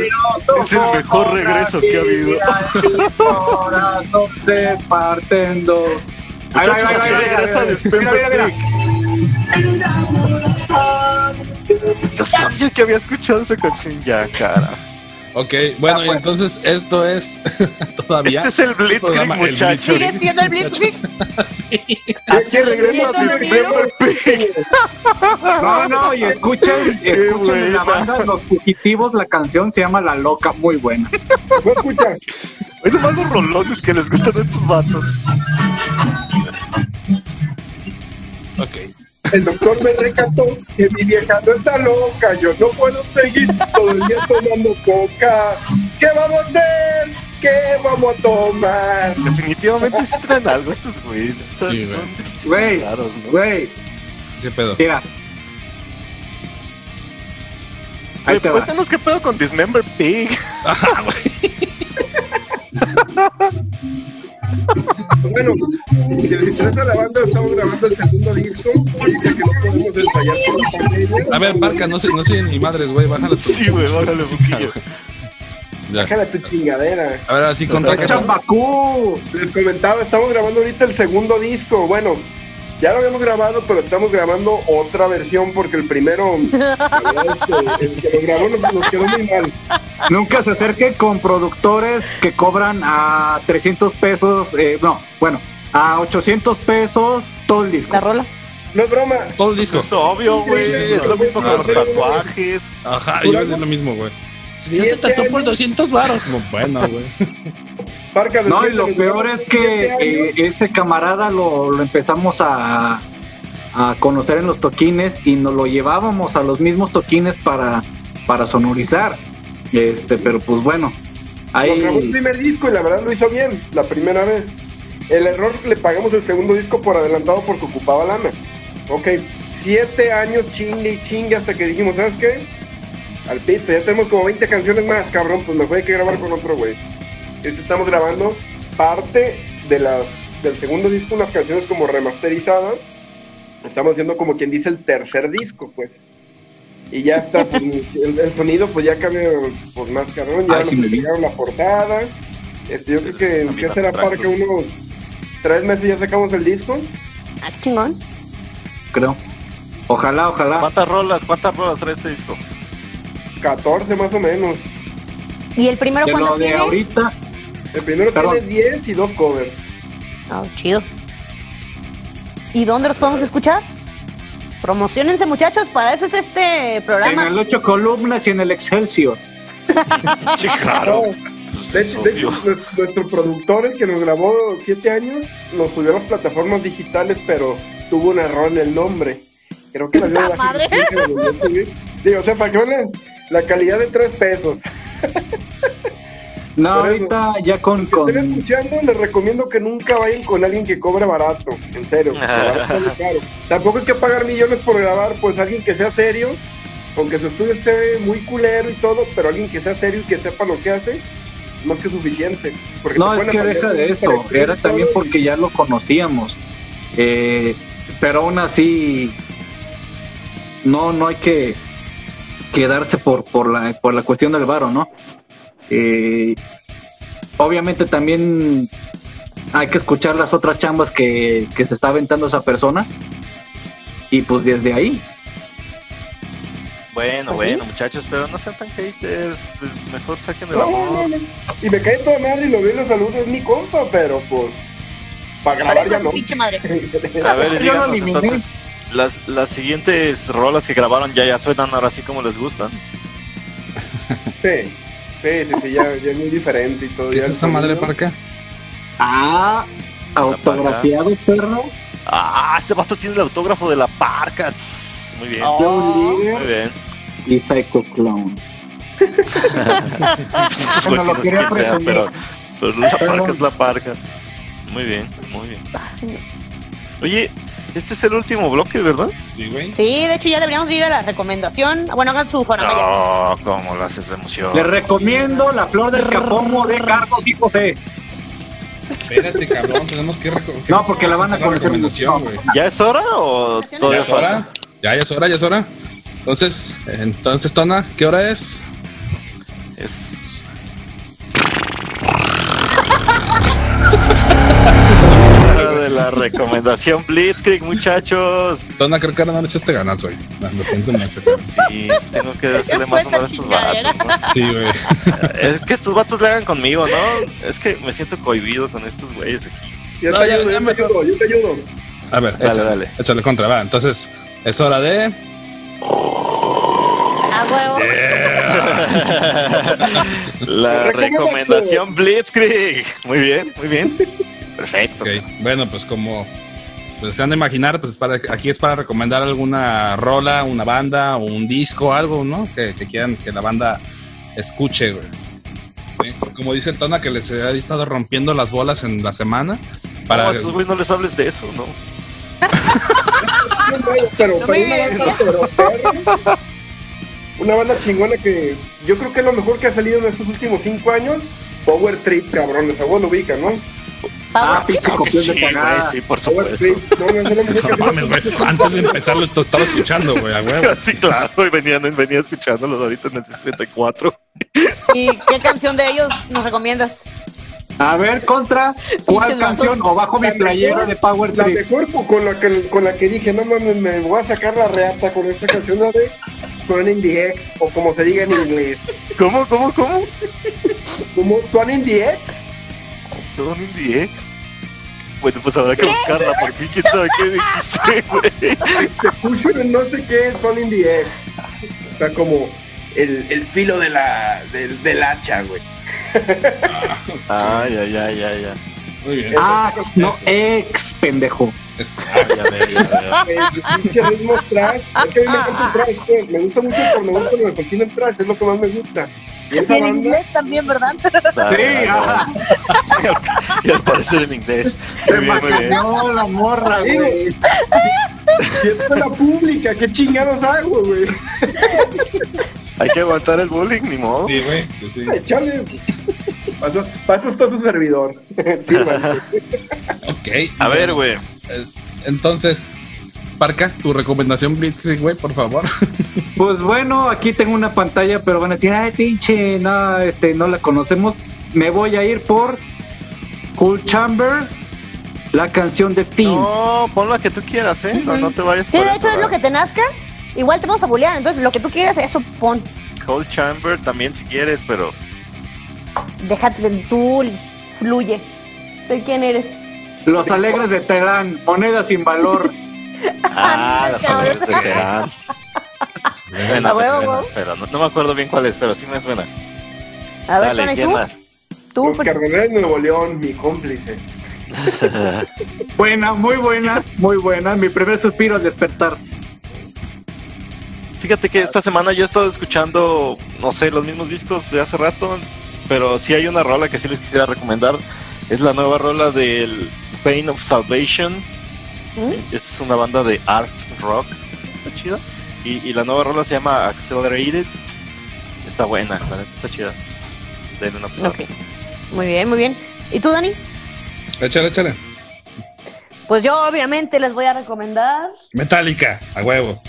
Es el mejor regreso que ha habido. Corazón se partiendo. Ahí va, ahí va, regresa ahí va. de Mira, mira, mira. Yo sabía que había escuchado esa canción ya, cara. Ok, bueno, y entonces esto es todavía. Este es el Blitzkrieg, muchachos. ¿Sigue siendo el Blitzkrieg? sí. Así regresa ¿Siendo de el Pepper Pig. No, no, y escuchen, escuchen en la banda Los Fugitivos, la canción se llama La Loca, muy buena. No escucha. Hay nomás los rolones que les gustan a estos vatos. Ok. El doctor me recató que mi vieja no está loca. Yo no puedo seguir todo el día tomando coca. ¿Qué vamos a hacer? ¿Qué vamos a tomar? Definitivamente sí traen algo estos güeyes. Sí, Güey, güey, ¿Qué pedo? mira. Ahí Güey, te va. Cuéntanos qué pedo con Dismember Pig. Ajá, güey. Bueno, si les interesa la banda, estamos grabando el segundo disco. Que no podemos ensayar. A ver, Parca, no sé, no sé ni madres, güey. Bájale tu. Sí, güey, bájale un poquillo. Ya. Tu chingadera. A ver, así contra. ¡Chambacú! Les comentaba, estamos grabando ahorita el segundo disco. Bueno, Ya lo habíamos grabado, pero estamos grabando otra versión porque el primero, la verdad es que el que lo grabó nos, nos quedó muy mal. Nunca se acerque con productores que cobran a 300 pesos, eh, no, bueno, a 800 pesos todo el disco. La rola. No es broma. Todo el disco. Es obvio, güey. Es lo mismo con los tatuajes. Ajá, yo iba a decir lo mismo, güey. Si yo te tatué por años. 200 varos. No, bueno, güey. Parca, No, y lo peor es que eh, ese camarada lo, lo empezamos a, a conocer en los toquines y nos lo llevábamos a los mismos toquines para, para sonorizar. Este, pero pues bueno, Nos grabó el ahí primer disco y la verdad lo hizo bien, la primera vez. El error le pagamos el segundo disco por adelantado porque ocupaba lana. Ok, siete años chingue y chingue hasta que dijimos, ¿sabes qué? Al pito, ya tenemos como 20 canciones más, cabrón, pues mejor hay que grabar con otro güey. Este estamos grabando parte de las del segundo disco, unas canciones como remasterizadas. Estamos haciendo como quien dice el tercer disco, pues. Y ya está, pues, el, el sonido pues ya cambió pues más cabrón, ya Ay, sí nos me entregaron la portada. Este, yo creo que, ¿qué será para que unos tres meses ya sacamos el disco? Ah, chingón. creo. Ojalá, ojalá. ¿Cuántas rolas? ¿Cuántas rolas trae este disco? 14 más o menos. ¿Y el primero De cuándo lo de tiene? ahorita, El primero Perdón. tiene 10 y dos covers. Ah, chido. ¿Y dónde los podemos escuchar? Promocionense, muchachos, para eso es este en programa. el ocho columnas y en el Excelsior. Sí, claro. De hecho, de hecho, obvio. nuestro, nuestro productor, el que nos grabó 7 años, nos subió a las plataformas digitales, pero tuvo un error en el nombre. Creo que la dio ¡Puta la madre! Digo, o sea, para que la calidad de 3 pesos. No, Por eso. ahorita ya con, Si estén con escuchando, les recomiendo que nunca vayan con alguien que cobre barato, en serio. caro. Tampoco hay que pagar millones por grabar, pues alguien que sea serio, aunque su estudio esté muy culero y todo, pero alguien que sea serio y que sepa lo que hace, más que suficiente. Porque No, es que deja de eso, era también y- porque ya lo conocíamos. Eh, pero aún así, no, no hay que quedarse por, por, la, por la cuestión del varo, ¿no? Eh, obviamente también hay que escuchar las otras chambas que, que se está aventando esa persona. Y pues desde ahí, Bueno, sí. bueno, muchachos, pero no sean tan haters. Mejor saquen el No, amor. no, no. Y me cae toda madre y lo veo y lo saludo, es mi compa, pero pues, para grabar ya no. Madre. A ver, díganos entonces. Las, las siguientes rolas que grabaron ya, ya suenan ahora sí como les gustan. Sí, sí, sí, sí, ya, ya es muy diferente y todo. ¿Qué ya es esa madre para acá? ah, autografiado, perro. Ah, este vato tiene el autógrafo de la parca. Muy bien, Joe muy bien. y Psycho Clown. Pues lo sí, no sé quería quién sea, presumir. pero, pero la parca es la parca. Muy bien, muy bien. Oye, este es el último bloque, ¿verdad? Sí, güey. Sí, de hecho ya deberíamos ir a la recomendación. Bueno, hagan su faramaya. No, ¿cómo lo haces de emoción? Les recomiendo La Flor del Capomo de Carlos y José. Espérate, cabrón, tenemos que No, porque la van a conocer recomendación, güey. ¿Ya es hora o ¿Ya ¿Ya todavía es hora? falta? Ya, ya es hora, ya es hora. Entonces, entonces, Tona, ¿qué hora es? Es la recomendación Blitzkrieg, muchachos. Tona, creo que ahora no le echaste ganas, güey. Lo siento mucho. Sí, tengo que hacerle fue más honor a estos vatos. ¿no? Sí, güey. Es que estos vatos le hagan conmigo, ¿no? Es que me siento cohibido con estos güeyes aquí. Yo No, te ya- ayudo, ya yo te ayudo, yo te ayudo. A ver, Dale, échale, dale. échale contra, va. Entonces, es hora de. A huevo. La Recomendación. recomendación Blitzkrieg. Muy bien, muy bien. Perfecto. Ok, bueno, pues como pues, se han de imaginar, pues para, aquí es para recomendar alguna rola, una banda, un disco, algo, ¿no? Que, que quieran que la banda escuche, güey. Sí, Como dice el Tona, que les ha estado rompiendo las bolas en la semana. Para, No, a estos güeyes no les hables de eso, ¿no? Pero, No pero me una banda, pero, perra. una banda chingona que yo creo que es lo mejor que ha salido en estos últimos cinco años. Power Trip, cabrón, esa voz lo ubica, ¿no? Ah, pinche copión sí, de sí, por supuesto. No, mames, güey. Antes de empezar lo esto- estaba escuchando, güey, a huevo. Sí, claro, y venían, venía escuchándolos ahorita en el 34. ¿Y qué canción de ellos nos recomiendas? A ver, contra, ¿cuál Pinches canción? O bajo mi La playera de Power La Trip. mejor po- con la que con la que dije, no mames, me voy a sacar la reata con esta canción la de Swan in the X, o como se diga en inglés. ¿Cómo, cómo, cómo? Como in the X, Son Indie X. Bueno, pues habrá que buscarla porque quién sabe qué dijiste, güey. se puso en no sé qué, Swan in the X. Sea, como el, el filo de la, del, del hacha, güey. Ah, ya, ya, ya, ya. Muy bien. Ax, no Eso. ex, pendejo. Es- Ya veo, ya veo. El ritmo trash. Es que a mí me encanta el trash, pues. Me gusta mucho cuando me gusta cuando tienen trash, es lo que más me gusta. Y esa En banda, inglés también, ¿verdad? Ah, Sí, ajá. Y al parecer en inglés. Se Muy bien, muy bien. imaginó la morra, güey. si es escuela pública, ¿qué chingados hago, güey? Hay que aguantar el bullying, ni modo. Sí, güey. Sí, sí. Échale. Paso, paso está su servidor. Sírvanse. Ok. A ver, güey. Eh, Entonces, Parca, tu recomendación Blitzkrieg, güey, por favor. Pues bueno, aquí tengo una pantalla, pero van a decir, ay, pinche, no, este, no la conocemos. Me voy a ir por Cool Chamber, la canción de Teen. No, pon la que tú quieras, ¿eh? No, no te vayas Sí, por de hecho es lo que te nazca. Igual te vamos a bullear, entonces lo que tú quieras, eso pon. Cold Chamber también si quieres, pero Déjate, tú fluye. Sé quién eres. Los alegres de Terán, moneda sin valor. Ah, las alegres de Terán. Suena, me pero no, no me acuerdo bien cuál es, pero sí me suena. A ver, Dale, ¿quién tú. más? Tú, Los Cardenales de Nuevo León, mi cómplice. Buena, muy buena, muy buena. Mi primer suspiro al despertar. Fíjate que esta semana yo he estado escuchando, no sé, los mismos discos de hace rato, pero sí hay una rola que sí les quisiera recomendar. Es la nueva rola del Pain of Salvation. ¿Mm? Es una banda de art rock. Está chida. Y, y la nueva rola se llama Accelerated. Está buena, la neta está chida. Denle una pasada. Ok. Muy bien, muy bien. ¿Y tú, Dani? Échale, échale. Pues yo obviamente les voy a recomendar. Metallica, a huevo.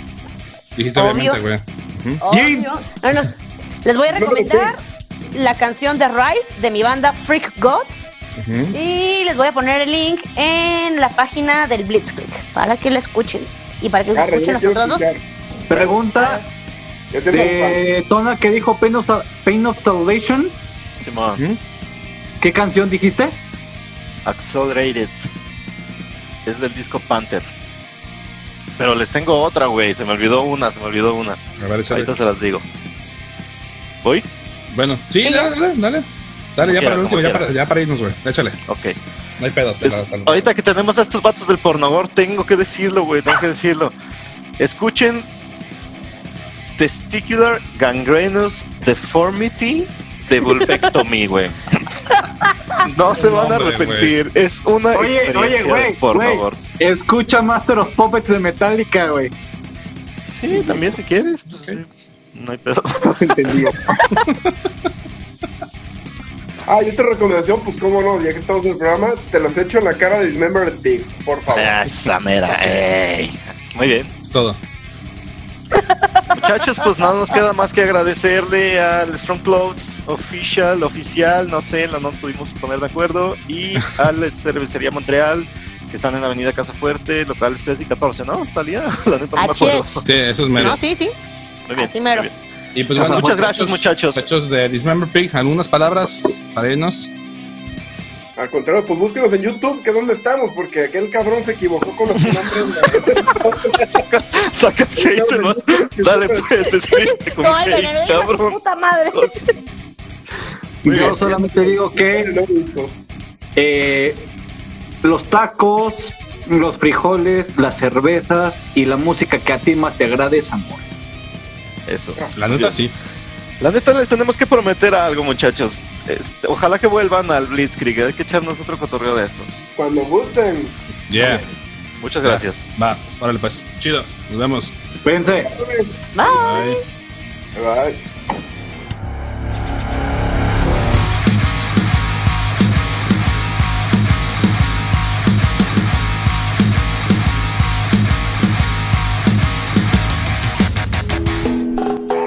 Dijiste Obvio. obviamente, güey. James. Obvio. No, no. Les voy a recomendar la canción de Rise de mi banda Freak God. Y les voy a poner el link en la página del Blitzkrieg para que la escuchen. Y para que la escuchen quiero otras dos. Pregunta de Tona que dijo Pain of, Pain of Salvation. ¿Qué canción dijiste? Accelerated. Es del disco Panther. Pero les tengo otra, güey. Se me olvidó una, se me olvidó una. A ver. Ahorita se las digo. ¿Voy? Bueno, sí, Sí, dale, dale, dale. Dale, ya quieras, para el último, ya para, ya para irnos, güey. Échale. Ok. No hay pedo. te Es- la- te la- ahorita que tenemos a estos vatos del pornogor, tengo que decirlo, güey, tengo que decirlo. Escuchen Testicular Gangrenous Deformity de Vulvectomy, güey. No se van a arrepentir. Es una Oye, experiencia oye, güey, del pornogor. güey. Escucha Master of Puppets de Metallica, güey. Sí, también si quieres. pues, No hay pedo. Entendido. Ah, y otra recomendación, pues cómo no, ya que estamos en el programa, te los echo en la cara de Dismember Dick, por favor. Esa mera, ey. Muy bien. Es todo. Muchachos, pues nada nos queda más que agradecerle al Strong Clothes Official, oficial, no sé, no nos pudimos poner de acuerdo, y a la Cervecería Montreal, que están en Avenida Casa Fuerte, locales 3 y 14, ¿no? Talía, la neta no me acuerdo. Sí, eso es mero. No, sí, sí. Muy bien, así mero. muy bien. Y pues bueno, Muchas gracias, muchachos. Muchachos de Dismember Pig, algunas palabras para irnos. Al contrario, pues búsquenos en YouTube, que es donde estamos, porque aquel cabrón se equivocó con los nombres. Sacas hate, ¿no? Dale, pues, despídete con No, hate, cabrón. puta madre. Yo solamente digo que eh, los tacos, los frijoles, las cervezas y la música que a ti más te agrade es amor. Eso. La neta sí. La neta les tenemos que prometer algo, muchachos. Este, ojalá que vuelvan al Blitzkrieg. Hay que echarnos otro cotorreo de estos. Cuando gusten. Yeah. Muchas gracias. Va, órale pues. Chido. Nos vemos. Cuídense. Bye. Bye. Bye.